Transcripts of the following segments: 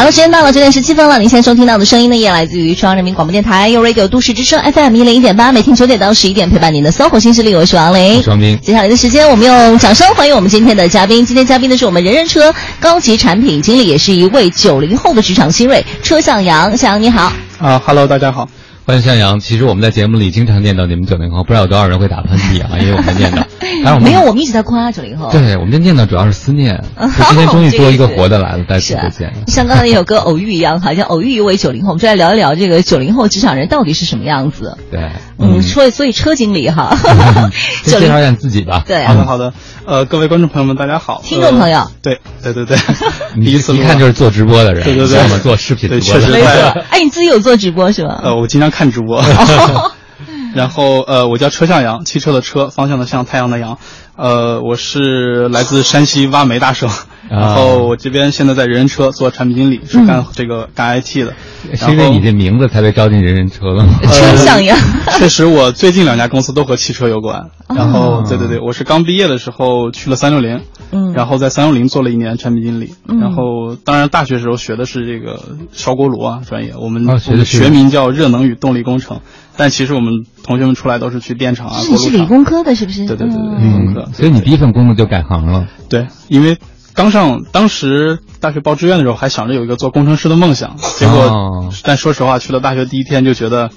好了，时间到了九点十七分了。您现在收听到的声音呢，也来自于中央人民广播电台 u Radio 都市之声 FM 一零一点八，每天九点到十一点陪伴您的 SOHO 新势力，我是王琳。双冰。接下来的时间，我们用掌声欢迎我们今天的嘉宾。今天嘉宾呢是我们人人车高级产品经理，也是一位九零后的职场新锐车向阳。向阳你好。啊哈喽，大家好。欢迎向阳。其实我们在节目里经常念叨你们九零后，不知道有多少人会打喷嚏啊，因为我们念叨。当然没有，我们一直在夸九零后。对，我们的念叨主要是思念。今天终于多一个活的来了，再次见。像刚才那首歌偶遇一样，好像偶遇一位九零后，我们就来聊一聊这个九零后职场人到底是什么样子。对，嗯，所以所以车经理哈，介绍一下自己吧。对，好的好的。呃，各位观众朋友们，大家好。听众朋友。对对对对，第一次一看就是做直播的人，对对对，做视频直播的。没错。哎，你自己有做直播是吧？呃，我经常看直播。然后呃，我叫车向阳，汽车的车，方向的向，太阳的阳。呃，我是来自山西挖煤大省，然后我这边现在在人人车做产品经理，是干这个干 IT 的。是因为你这名字才被招进人人车了吗？车向阳。确实，我最近两家公司都和汽车有关。然后，对对对，我是刚毕业的时候去了三六零，嗯，然后在三六零做了一年产品经理。然后，当然大学时候学的是这个烧锅炉啊专业，我们学名叫热能与动力工程。但其实我们同学们出来都是去电厂啊，你是理工科的，是不是？对对对对，理工科。所以你第一份工作就改行了。对，因为刚上当时大学报志愿的时候，还想着有一个做工程师的梦想，结果，但说实话，去了大学第一天就觉得。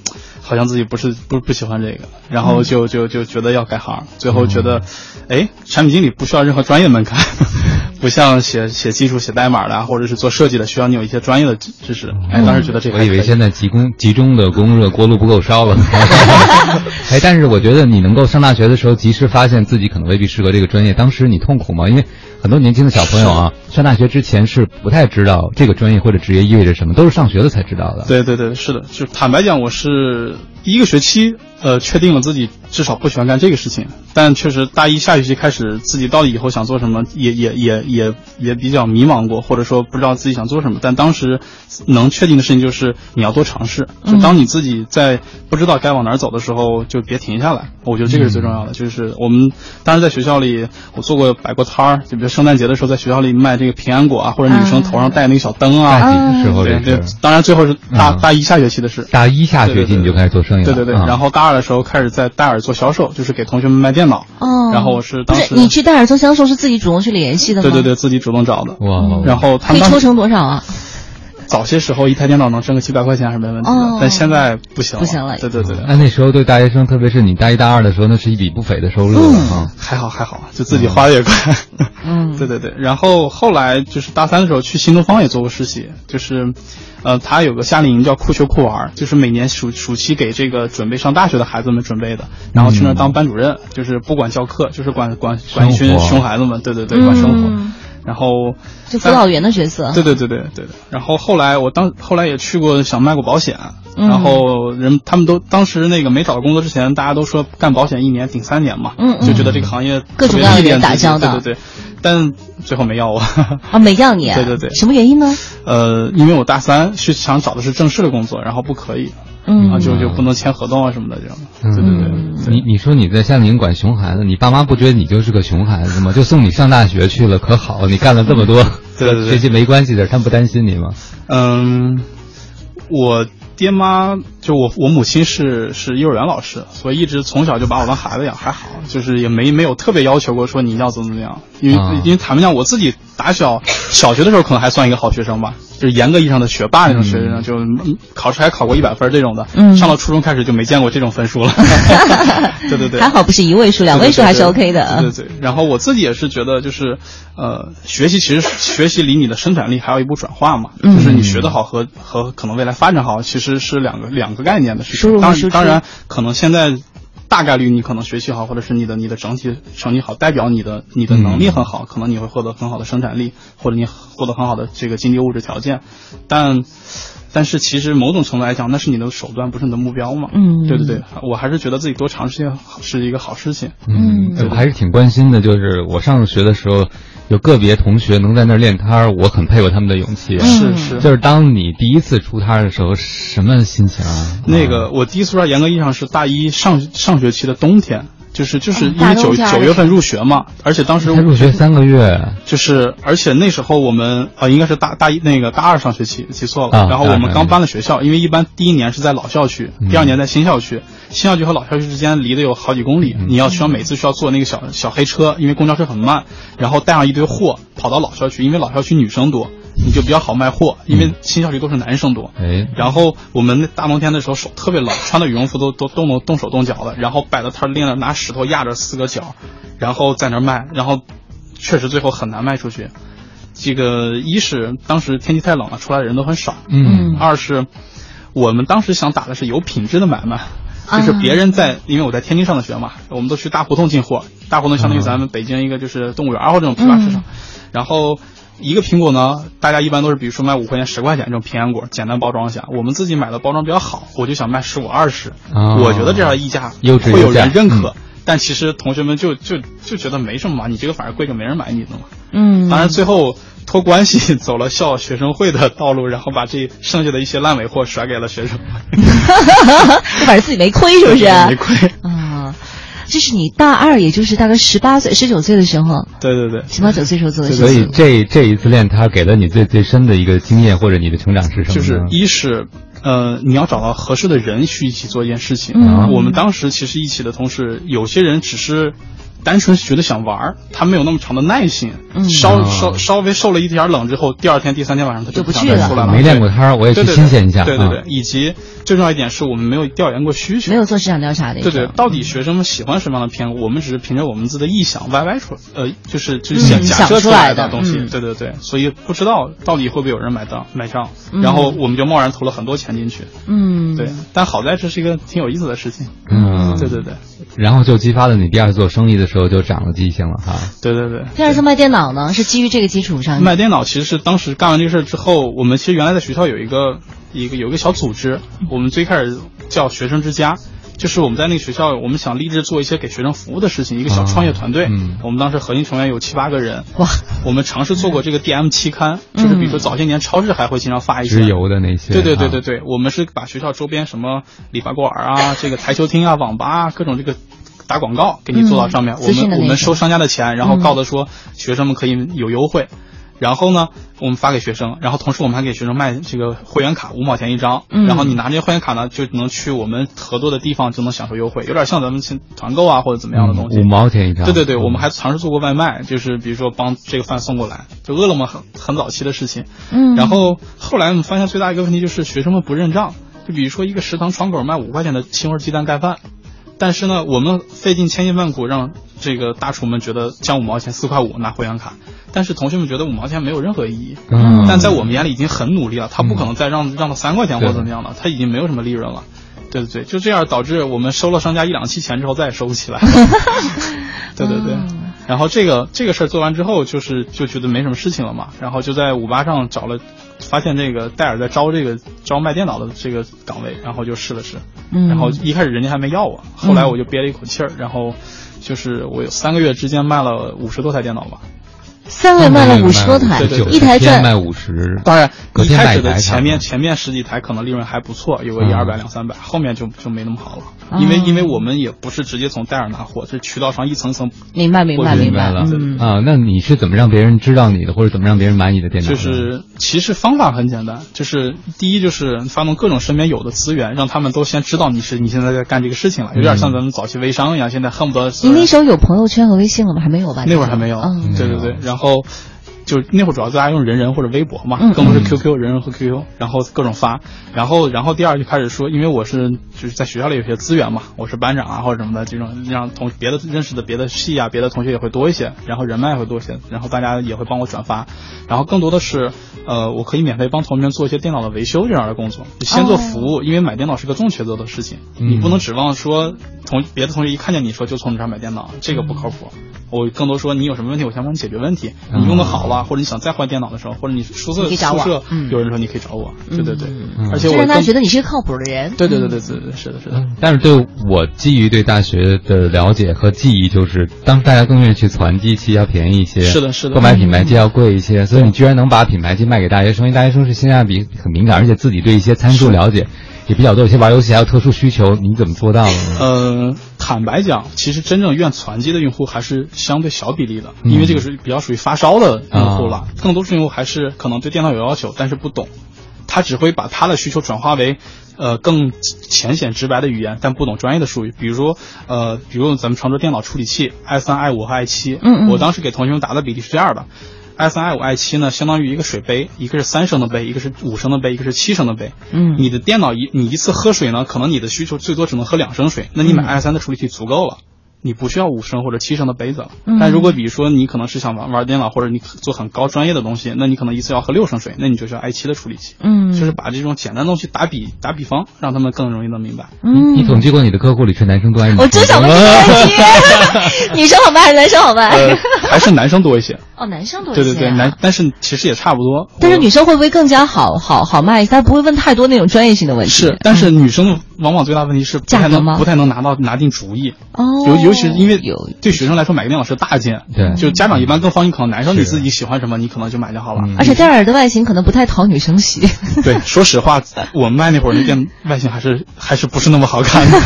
好像自己不是不不喜欢这个，然后就就就觉得要改行，最后觉得，哎，产品经理不需要任何专业门槛，不像写写技术、写代码的，或者是做设计的，需要你有一些专业的知识。哎，当时觉得这个。我以为现在集工集中的供热锅炉不够烧了。哎，但是我觉得你能够上大学的时候及时发现自己可能未必适合这个专业，当时你痛苦吗？因为很多年轻的小朋友啊，上大学之前是不太知道这个专业或者职业意味着什么，都是上学了才知道的。对对对，是的，就坦白讲，我是。一个学期，呃，确定了自己至少不喜欢干这个事情，但确实大一下学期开始，自己到底以后想做什么，也也也也也比较迷茫过，或者说不知道自己想做什么。但当时能确定的事情就是你要多尝试。就当你自己在不知道该往哪儿走的时候，就别停下来。我觉得这个是最重要的。就是我们当时在学校里，我做过摆过摊儿，就比如圣诞节的时候，在学校里卖这个平安果啊，或者女生头上戴那个小灯啊。时候对对，当然最后是大大一下学期的事。大一下学期你就开始做生意。对对对，然后大二的时候开始在戴尔做销售，就是给同学们卖电脑。哦，然后我是当时你去戴尔做销售是自己主动去联系的吗？对对对，自己主动找的。哇，然后他可以抽成多少啊？早些时候一台电脑能挣个几百块钱是没问题的，但现在不行，不行了。对对对，那那时候对大学生，特别是你大一大二的时候，那是一笔不菲的收入啊。还好还好，就自己花的也快。嗯，对对对。然后后来就是大三的时候去新东方也做过实习，就是。呃，他有个夏令营叫酷学酷玩，就是每年暑暑期给这个准备上大学的孩子们准备的，然后去那当班主任，就是不管教课，就是管管管一群熊孩子们，对对对，管生活。然后就辅导员的角色。对对对对对然后后来我当后来也去过想卖过保险，然后人他们都当时那个没找到工作之前，大家都说干保险一年顶三年嘛，嗯就觉得这个行业各种各样的人打交道。对对对。但最后没要我啊，没要你？啊对对对，什么原因呢？呃，因为我大三是想找的是正式的工作，然后不可以，嗯，就就不能签合同啊什么的这样。对对对，你你说你在夏令营管熊孩子，你爸妈不觉得你就是个熊孩子吗？就送你上大学去了，可好？你干了这么多，对对对，学习没关系的，他们不担心你吗？嗯，我。爹妈就我，我母亲是是幼儿园老师，所以一直从小就把我当孩子养，还好，就是也没没有特别要求过说你要怎么怎么样，因为因为坦白讲，我自己打小小学的时候可能还算一个好学生吧。就是严格意义上的学霸那种学生，就考试还考过一百分这种的。嗯，上了初中开始就没见过这种分数了。对对对，还好不是一位数，两位数还是 OK 的。对对对，然后我自己也是觉得，就是呃，学习其实学习离你的生产力还有一步转化嘛。嗯，就是你学得好和和可能未来发展好，其实是两个两个概念的事情。当然当然，可能现在。大概率你可能学习好，或者是你的你的整体成绩好，代表你的你的能力很好，可能你会获得很好的生产力，或者你获得很好的这个经济物质条件。但，但是其实某种程度来讲，那是你的手段，不是你的目标嘛？嗯，对对对，我还是觉得自己多尝试一些是一个好事情。嗯，我还是挺关心的，就是我上学的时候。有个别同学能在那儿练摊儿，我很佩服他们的勇气。是是，就是当你第一次出摊儿的时候，什么心情啊？那个我第一次出摊，严格意义上是大一上上学期的冬天，就是就是因为九九月份入学嘛，而且当时入学三个月，就是而且那时候我们呃应该是大大一那个大二上学期记错了，然后我们刚搬了学校，因为一般第一年是在老校区，第二年在新校区，新校区和老校区之间离得有好几公里，你要需要每次需要坐那个小小黑车，因为公交车很慢，然后带上一堆货跑到老校区，因为老校区女生多。你就比较好卖货，因为新校区都是男生多。哎，然后我们那大冬天的时候手特别冷，穿的羽绒服都都冻动手动脚的，然后摆的摊儿练着拿石头压着四个角，然后在那卖，然后确实最后很难卖出去。这个一是当时天气太冷了，出来的人都很少。嗯。二是我们当时想打的是有品质的买卖，就是别人在，因为我在天津上的学嘛，我们都去大胡同进货，大胡同相当于咱们北京一个就是动物园或者这种批发市场，然后。一个苹果呢，大家一般都是比如说卖五块钱、十块钱这种平安果，简单包装一下。我们自己买的包装比较好，我就想卖十五、二十。我觉得这样的溢价会有人认可，但其实同学们就就就觉得没什么嘛，你这个反而贵，就没人买你的嘛。嗯。当然最后托关系走了校学生会的道路，然后把这剩下的一些烂尾货甩给了学生。就反正自己没亏是不是？没亏。啊。这是你大二，也就是大概十八岁、十九岁的时候。对对对，十八九岁时候做的事情。所以这这一次练，他给了你最最深的一个经验，或者你的成长是什么？就是一是，呃，你要找到合适的人去一起做一件事情。嗯。我们当时其实一起的同事，有些人只是。单纯觉得想玩儿，他没有那么长的耐心。稍稍稍微受了一点冷之后，第二天、第三天晚上他就不想再出来了。没练过摊儿，我也去新鲜一下。对对对，以及最重要一点是我们没有调研过需求，没有做市场调查的。对对，到底学生们喜欢什么样的片？我们只是凭着我们自己的臆想歪歪出，呃，就是就是假假设出来的东西。对对对，所以不知道到底会不会有人买单买账，然后我们就贸然投了很多钱进去。嗯，对，但好在这是一个挺有意思的事情。嗯，对对对。然后就激发了你第二次做生意的时候就长了记性了哈。对对对。第二次卖电脑呢，是基于这个基础上。卖电脑其实是当时干完这个事儿之后，我们其实原来在学校有一个一个有一个小组织，我们最开始叫学生之家，就是我们在那个学校，我们想立志做一些给学生服务的事情，一个小创业团队。嗯。我们当时核心成员有七八个人。哇。我们尝试做过这个 DM 期刊，就是比如说早些年超市还会经常发一些直邮的那些。对对对对对，我们是把学校周边什么理发馆啊、这个台球厅啊、网吧啊各种这个。打广告给你做到上面，我们我们收商家的钱，然后告的说学生们可以有优惠，然后呢，我们发给学生，然后同时我们还给学生卖这个会员卡，五毛钱一张，然后你拿这些会员卡呢，就能去我们合作的地方就能享受优惠，有点像咱们去团购啊或者怎么样的东西。五毛钱一张。对对对，我们还尝试做过外卖，就是比如说帮这个饭送过来，就饿了么很很早期的事情。嗯。然后后来我们发现最大一个问题就是学生们不认账，就比如说一个食堂窗口卖五块钱的青味鸡蛋盖饭。但是呢，我们费尽千辛万苦让这个大厨们觉得降五毛钱四块五拿会员卡，但是同学们觉得五毛钱没有任何意义。嗯。但在我们眼里已经很努力了，他不可能再让让到三块钱或者怎么样了，他已经没有什么利润了。对对对，就这样导致我们收了商家一两期钱之后再也收不起来。对对对。然后这个这个事儿做完之后，就是就觉得没什么事情了嘛，然后就在五八上找了，发现这个戴尔在招这个招卖电脑的这个岗位，然后就试了试。然后一开始人家还没要我，后来我就憋了一口气儿，然后就是我有三个月之间卖了五十多台电脑吧。三个月卖了五十多台，一台赚卖五十。当然，一开始的前面前面十几台可能利润还不错，有个一二百两三百，后面就就没那么好了。因为因为我们也不是直接从戴尔拿货，是渠道上一层层。明白明白明白了啊！那你是怎么让别人知道你的，或者怎么让别人买你的电脑？就是其实方法很简单，就是第一就是发动各种身边有的资源，让他们都先知道你是你现在在干这个事情了，有点像咱们早期微商一样，现在恨不得。你那时候有朋友圈和微信了吗？还没有吧？那会儿还没有。嗯对对对，然后。就那会儿主要大家用人人或者微博嘛，更多是 QQ 人人和 QQ，然后各种发，然后然后第二就开始说，因为我是就是在学校里有些资源嘛，我是班长啊或者什么的这种，让同别的认识的别的系啊别的同学也会多一些，然后人脉会多一些，然后大家也会帮我转发，然后更多的是呃我可以免费帮同学们做一些电脑的维修这样的工作，先做服务，因为买电脑是个重抉择的事情，你不能指望说同别的同学一看见你说就从你这儿买电脑，这个不靠谱。我更多说你有什么问题，我先帮你解决问题。你用的好了，或者你想再换电脑的时候，或者你宿舍宿舍有人说你可以找我。对对对，而且我让他觉得你是个靠谱的人。对对对对对对，是的是的。但是对我基于对大学的了解和记忆，就是当大家更愿意去攒机器要便宜一些，是的是的，购买品牌机要贵一些，所以你居然能把品牌机卖给大学生，因为大学生是性价比很敏感，而且自己对一些参数了解。也比较多，有些玩游戏还有特殊需求，你怎么做到的呢？呃，坦白讲，其实真正愿攒机的用户还是相对小比例的，因为这个是比较属于发烧的用户了，更多数用户还是可能对电脑有要求，但是不懂，他只会把他的需求转化为。呃，更浅显直白的语言，但不懂专业的术语。比如说，呃，比如咱们常说电脑处理器，i 三、i 五和 i 七。嗯嗯。我当时给同学们答的比例是这样的：i 三、i 五、i 七呢，相当于一个水杯，一个是三升的杯，一个是五升的杯，一个是七升的杯。嗯。你的电脑一你一次喝水呢，可能你的需求最多只能喝两升水，那你买 i 三的处理器足够了。你不需要五升或者七升的杯子了，但如果比如说你可能是想玩玩电脑或者你做很高专业的东西，那你可能一次要喝六升水，那你就需要 i 七的处理器。嗯，就是把这种简单东西打比打比方，让他们更容易能明白。嗯，你统计过你的客户里是男生多还是女生？我就想问这个问题，女生好卖还是男生好卖？还是男生多一些。哦，男生多一些。对对对，男，但是其实也差不多。但是女生会不会更加好好好卖？她不会问太多那种专业性的问题。是，但是女生往往最大问题是不太能不太能拿到拿定主意。哦，尤尤其是因为有。对学生来说，买个电脑是大件，对，就家长一般更放心，可能男生你自己喜欢什么，你可能就买就好了。而且戴尔的外形可能不太讨女生喜。对，说实话，我们卖那会儿那电外形还是还是不是那么好看的。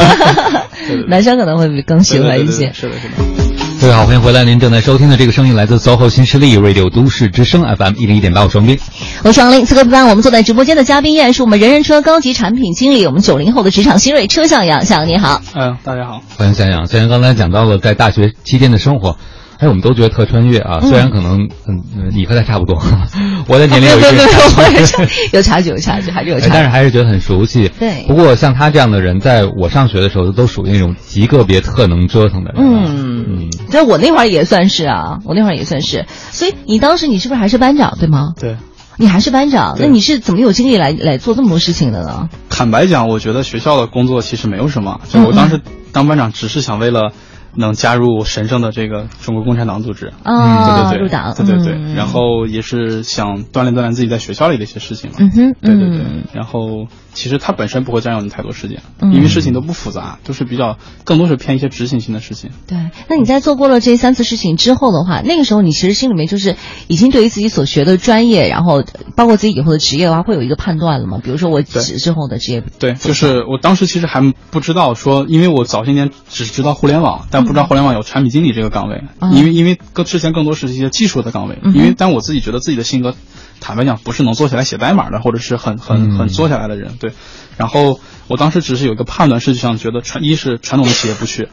男生可能会更喜欢一些。是的，是的。各位好，欢迎回来，您正在收听的这个声音来自 SOHO 新势力 Radio 都市之声 FM 一零一点八，我双斌，我是王林。此刻陪伴我们坐在直播间的嘉宾依然是我们人人车高级产品经理，我们九零后的职场新锐车向阳，向阳你好。嗯，大家好，欢迎向阳。向阳刚才讲到了在大学期间的生活。哎，我们都觉得特穿越啊！虽然可能嗯，你和他差不多，我的年龄有有 有差距，有差距，还是有差距，但是还是觉得很熟悉。对。不过像他这样的人，在我上学的时候，都属于那种极个别特能折腾的人。嗯嗯。在我那会儿也算是啊，我那会儿也算是。所以你当时你是不是还是班长，对吗？对。你还是班长，那你是怎么有精力来来做这么多事情的呢？坦白讲，我觉得学校的工作其实没有什么，就我当时当班长，只是想为了。能加入神圣的这个中国共产党组织。啊，对对对，入党，对对对，然后也是想锻炼锻炼自己在学校里的一些事情嘛，嗯哼，对对对，然后其实它本身不会占用你太多时间，因为事情都不复杂，都是比较更多是偏一些执行性的事情。对，那你在做过了这三次事情之后的话，那个时候你其实心里面就是已经对于自己所学的专业，然后包括自己以后的职业的话，会有一个判断了吗？比如说我之之后的职业，对，就是我当时其实还不知道说，因为我早些年只知道互联网，但不知道互联网有产品经理这个岗位，因为因为更之前更多是一些技术的岗位，因为但我自己觉得自己的性格，坦白讲不是能坐起来写代码的，或者是很很很坐下来的人，对。然后我当时只是有一个判断，是想觉得传一是传统的企业不去，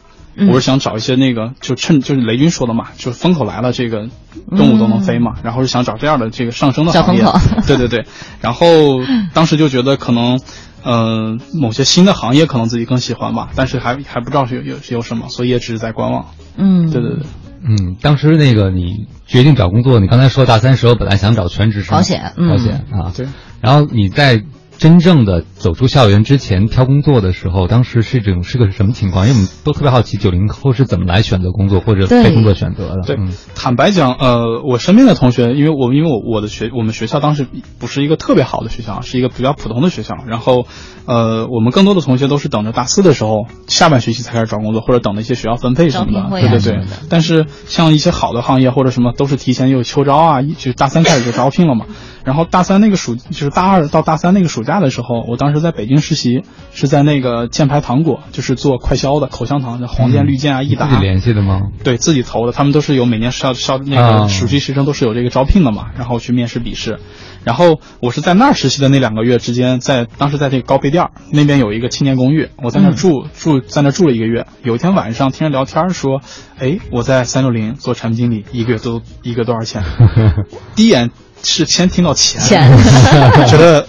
我是想找一些那个就趁就是雷军说的嘛，就是风口来了，这个动物都能飞嘛，然后是想找这样的这个上升的行业，对对对。然后当时就觉得可能。嗯，某些新的行业可能自己更喜欢吧，但是还还不知道是有有有什么，所以也只是在观望。嗯，对对对，嗯，当时那个你决定找工作，你刚才说大三时候本来想找全职保险，保险啊，对，然后你在。真正的走出校园之前挑工作的时候，当时是这种是个什么情况？因为我们都特别好奇九零后是怎么来选择工作或者被工作选择的。对，坦白讲，呃，我身边的同学，因为我因为我我的学我们学校当时不是一个特别好的学校，是一个比较普通的学校。然后，呃，我们更多的同学都是等着大四的时候下半学期才开始找工作，或者等那些学校分配什么的。对对对。但是像一些好的行业或者什么，都是提前有秋招啊，就大三开始就招聘了嘛。然后大三那个暑就是大二到大三那个暑假的时候，我当时在北京实习，是在那个箭牌糖果，就是做快销的口香糖的黄健、绿箭啊、益达。自己联系的吗？对自己投的，他们都是有每年校校那个暑期实习生都是有这个招聘的嘛，然后去面试笔试。然后我是在那儿实习的那两个月之间，在当时在这个高碑店那边有一个青年公寓，我在那住住在那住了一个月。有一天晚上听人聊天说，哎，我在三六零做产品经理，一个月都 一个多少钱？第一眼。是先听到钱，觉得，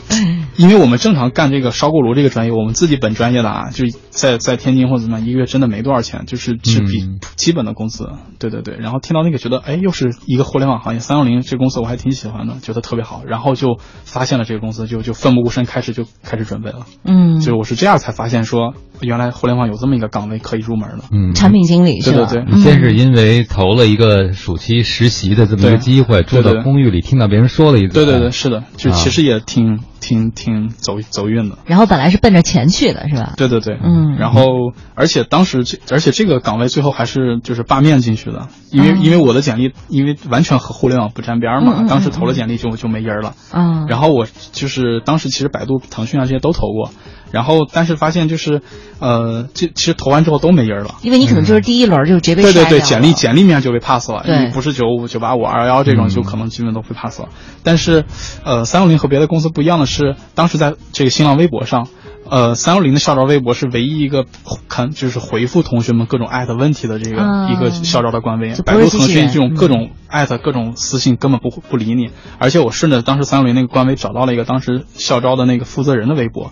因为我们正常干这个烧锅炉这个专业，我们自己本专业的啊，就在在天津或者怎么样，一个月真的没多少钱，就是是比基本的工资。对对对，然后听到那个，觉得哎，又是一个互联网行业，三六零这公司我还挺喜欢的，觉得特别好，然后就发现了这个公司，就就奋不顾身开始就开始准备了。嗯，就是我是这样才发现说，原来互联网有这么一个岗位可以入门的。嗯，产品经理是吧？对对对，先是因为投了一个暑期实习的这么一个机会，住到公寓里，听到别人说了一对对对，是的，就其实也挺挺挺走走运的。然后本来是奔着钱去的，是吧？对对对，嗯。然后，而且当时这，而且这个岗位最后还是就是罢面进去的，因为因为我的简历因为完全和互联网不沾边嘛，当时投了简历就就没音儿了。嗯。然后我就是当时其实百度、腾讯啊这些都投过，然后但是发现就是，呃，这其实投完之后都没音儿了，因为你可能就是第一轮就直接被对对对，简历简历面就被 pass 了，你，不是九五九八五二幺幺这种就可能基本都被 pass 了。但是，呃，三六零和别的公司不一样的是，当时在这个新浪微博上。呃，三六零的校招微博是唯一一个看就是回复同学们各种艾特问题的这个一个校招的官微。百度、腾讯这种各种艾特、各种私信根本不不理你。而且我顺着当时三六零那个官微找到了一个当时校招的那个负责人的微博。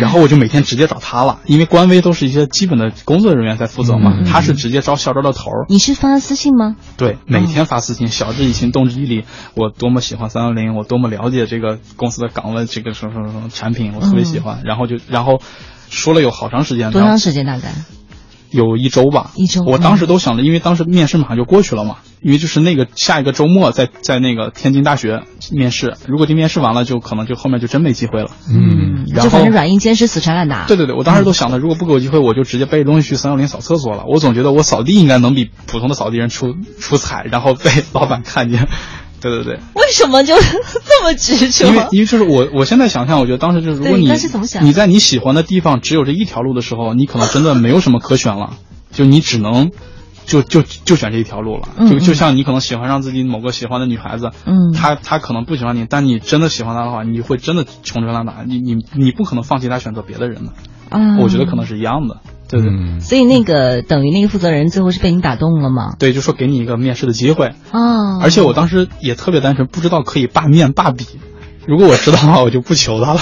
然后我就每天直接找他了，因为官微都是一些基本的工作人员在负责嘛，他是直接招校招的头儿。你是发私信吗？对，每天发私信，晓之以情，动之以理。我多么喜欢三六零，我多么了解这个公司的岗位，这个什么什么什么产品，我特别喜欢。然后就然后说了有好长时间，多长时间大概？有一周吧，一周。我当时都想着，因为当时面试马上就过去了嘛，因为就是那个下一个周末在在那个天津大学面试，如果这面试完了，就可能就后面就真没机会了。嗯，就反正软硬兼施，死缠烂打。对对对，我当时都想着，如果不给我机会，我就直接背着东西去三六零扫厕所了。我总觉得我扫地应该能比普通的扫地人出出彩，然后被老板看见。对对对，为什么就这么执着？因为因为就是我我现在想象，我觉得当时就是如果你你在你喜欢的地方只有这一条路的时候，你可能真的没有什么可选了，就你只能就就就选这一条路了。就就像你可能喜欢上自己某个喜欢的女孩子，嗯，她她可能不喜欢你，但你真的喜欢她的话，你会真的穷追烂打，你你你不可能放弃她选择别的人的。啊，我觉得可能是一样的。对对，所以那个等于那个负责人最后是被你打动了吗？对，就说给你一个面试的机会哦。而且我当时也特别单纯，不知道可以罢面罢笔。如果我知道的话，我就不求他了。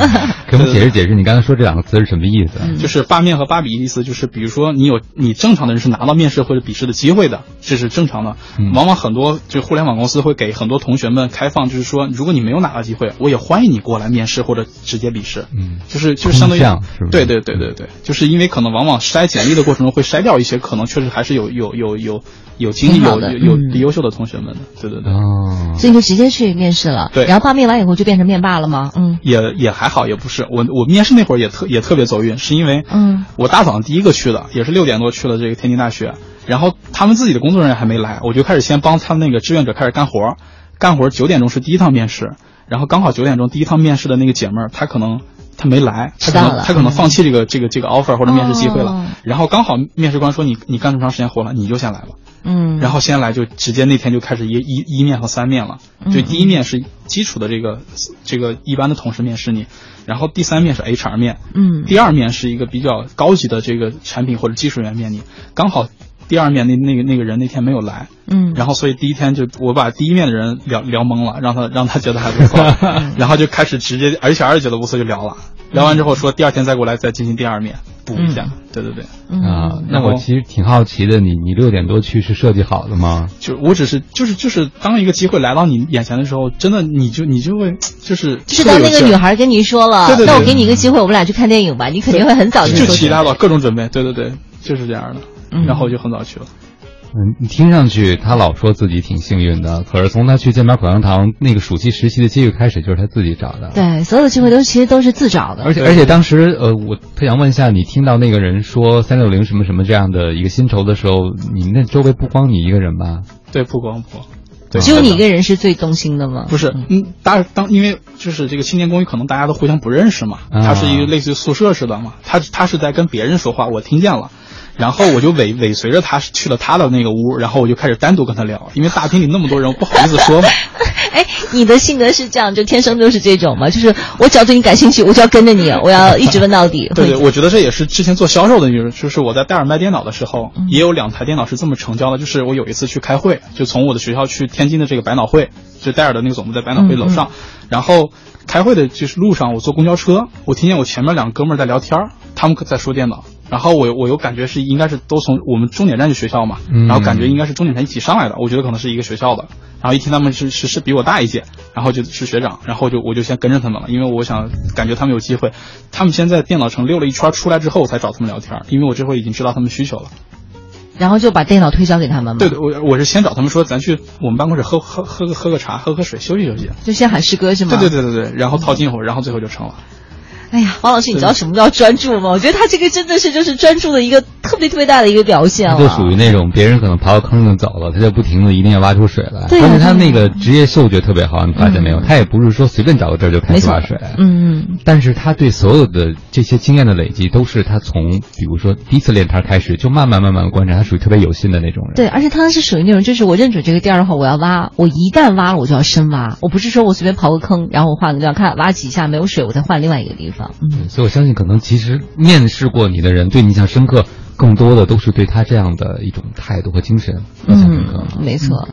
给我们解释解释，你刚才说这两个词是什么意思？就是罢面和罢笔意思就是，比如说你有你正常的人是拿到面试或者笔试的机会的，这是正常的。往往很多就互联网公司会给很多同学们开放，就是说如果你没有拿到机会，我也欢迎你过来面试或者直接笔试。嗯，就是就是相当于对对对对对，就是因为可能往往筛简历的过程中会筛掉一些可能确实还是有有有有有经历有有有优秀的同学们的。对对对。哦。所以就直接去面试了。对。然后罢面完以后就变成面霸了吗？嗯。也也还好，也不是我我面试那会儿也特也特别走运，是因为嗯我大早上第一个去的，也是六点多去了这个天津大学，然后他们自己的工作人员还没来，我就开始先帮他们那个志愿者开始干活，干活九点钟是第一趟面试，然后刚好九点钟第一趟面试的那个姐妹儿她可能她没来，她可能她可能放弃这个这个这个 offer 或者面试机会了，然后刚好面试官说你你干这么长时间活了，你就先来了。嗯，然后先来就直接那天就开始一一一面和三面了，就第一面是基础的这个这个一般的同事面试你，然后第三面是 HR 面，嗯，第二面是一个比较高级的这个产品或者技术员面你，刚好第二面那那个那个人那天没有来，嗯，然后所以第一天就我把第一面的人聊聊懵了，让他让他觉得还不错，然后就开始直接 HR 觉得不错就聊了，聊完之后说第二天再过来再进行第二面。补一下，对对对，啊，那我其实挺好奇的，你你六点多去是设计好的吗？就我只是就是就是当一个机会来到你眼前的时候，真的你就你就会就是就是当那个女孩跟你说了，那我给你一个机会，我们俩去看电影吧，你肯定会很早就期待了各种准备，对对对，就是这样的，然后就很早去了。嗯，你听上去他老说自己挺幸运的，可是从他去剑桥口香糖那个暑期实习的机会开始，就是他自己找的。对，所有的机会都其实都是自找的。而且而且当时呃，我特想问一下，你听到那个人说三六零什么什么这样的一个薪酬的时候，你那周围不光你一个人吧？对，不光不，对，只有你一个人是最动心的吗？不是，嗯，当当因为就是这个青年公寓，可能大家都互相不认识嘛，它是一个类似于宿舍似的嘛，他他是在跟别人说话，我听见了。然后我就尾尾随着他去了他的那个屋，然后我就开始单独跟他聊，因为大厅里那么多人，我不好意思说嘛。哎，你的性格是这样，就天生就是这种嘛？就是我只要对你感兴趣，我就要跟着你，我要一直问到底。对对，我觉得这也是之前做销售的，就是就是我在戴尔卖电脑的时候，也有两台电脑是这么成交的。就是我有一次去开会，就从我的学校去天津的这个百脑汇，就戴尔的那个总部在百脑汇楼上，然后开会的就是路上，我坐公交车，我听见我前面两个哥们儿在聊天，他们在说电脑。然后我我又感觉是应该是都从我们终点站去学校嘛，然后感觉应该是终点站一起上来的，我觉得可能是一个学校的。然后一听他们是是是比我大一届，然后就是学长，然后就我就先跟着他们了，因为我想感觉他们有机会。他们先在电脑城溜了一圈出来之后，我才找他们聊天，因为我这回已经知道他们需求了。然后就把电脑推销给他们吗？对对，我我是先找他们说，咱去我们办公室喝喝喝个喝个茶，喝喝水，休息休息。就先喊师哥是吗？对对对对对，然后套近乎，然后最后就成了。哎呀，王老师，你知道什么叫专注吗？我觉得他这个真的是就是专注的一个特别特别大的一个表现了。就属于那种别人可能刨个坑就走了，他就不停的一定要挖出水来。对，而且他那个职业嗅觉特别好，你发现没有？他也不是说随便找个地儿就开始挖水。嗯。但是他对所有的这些经验的累积，都是他从比如说第一次练摊开始，就慢慢慢慢观察，他属于特别有心的那种人。对，而且他是属于那种，就是我认准这个地儿的话，我要挖，我一旦挖了，我就要深挖，我不是说我随便刨个坑，然后我换个地方看挖几下没有水，我再换另外一个地方。嗯，所以我相信，可能其实面试过你的人对你印象深刻，更多的都是对他这样的一种态度和精神印象深刻。没错。